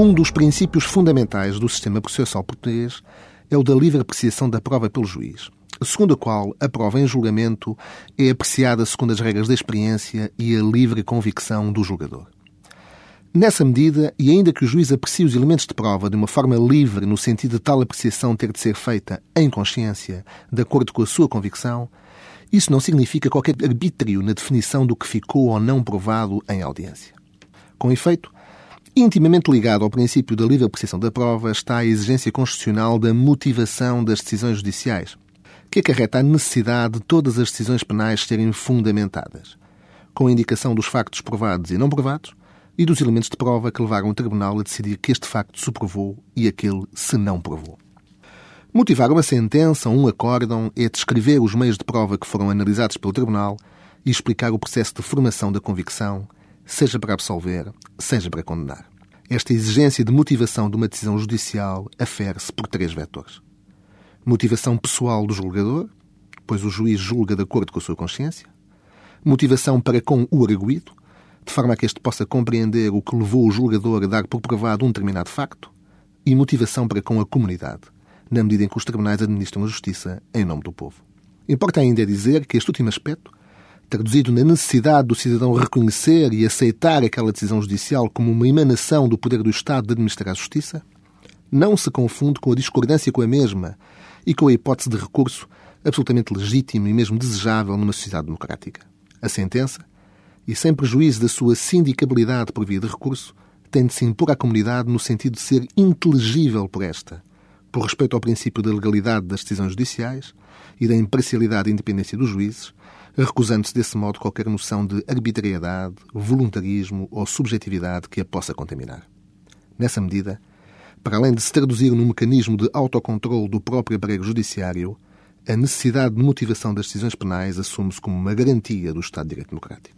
Um dos princípios fundamentais do sistema processual português é o da livre apreciação da prova pelo juiz, segundo a qual a prova em julgamento é apreciada segundo as regras da experiência e a livre convicção do julgador. Nessa medida, e ainda que o juiz aprecie os elementos de prova de uma forma livre, no sentido de tal apreciação ter de ser feita em consciência, de acordo com a sua convicção, isso não significa qualquer arbítrio na definição do que ficou ou não provado em audiência. Com efeito, intimamente ligado ao princípio da livre apreciação da prova está a exigência constitucional da motivação das decisões judiciais, que acarreta a necessidade de todas as decisões penais serem fundamentadas, com a indicação dos factos provados e não provados e dos elementos de prova que levaram o Tribunal a decidir que este facto se provou e aquele se não provou. Motivar uma sentença ou um acórdão é descrever os meios de prova que foram analisados pelo Tribunal e explicar o processo de formação da convicção, seja para absolver, seja para condenar. Esta exigência de motivação de uma decisão judicial afere-se por três vetores. Motivação pessoal do julgador, pois o juiz julga de acordo com a sua consciência. Motivação para com o arguído, de forma a que este possa compreender o que levou o julgador a dar por provado um determinado facto. E motivação para com a comunidade, na medida em que os tribunais administram a justiça em nome do povo. Importa ainda dizer que este último aspecto, traduzido na necessidade do cidadão reconhecer e aceitar aquela decisão judicial como uma emanação do poder do Estado de administrar a justiça, não se confunde com a discordância com a mesma e com a hipótese de recurso absolutamente legítimo e mesmo desejável numa sociedade democrática. A sentença, e sem prejuízo da sua sindicabilidade por via de recurso, tem de se impor à comunidade no sentido de ser inteligível por esta, por respeito ao princípio da legalidade das decisões judiciais e da imparcialidade e independência dos juízes, recusando-se desse modo qualquer noção de arbitrariedade, voluntarismo ou subjetividade que a possa contaminar. Nessa medida, para além de se traduzir num mecanismo de autocontrole do próprio aparelho judiciário, a necessidade de motivação das decisões penais assume-se como uma garantia do Estado de Direito Democrático.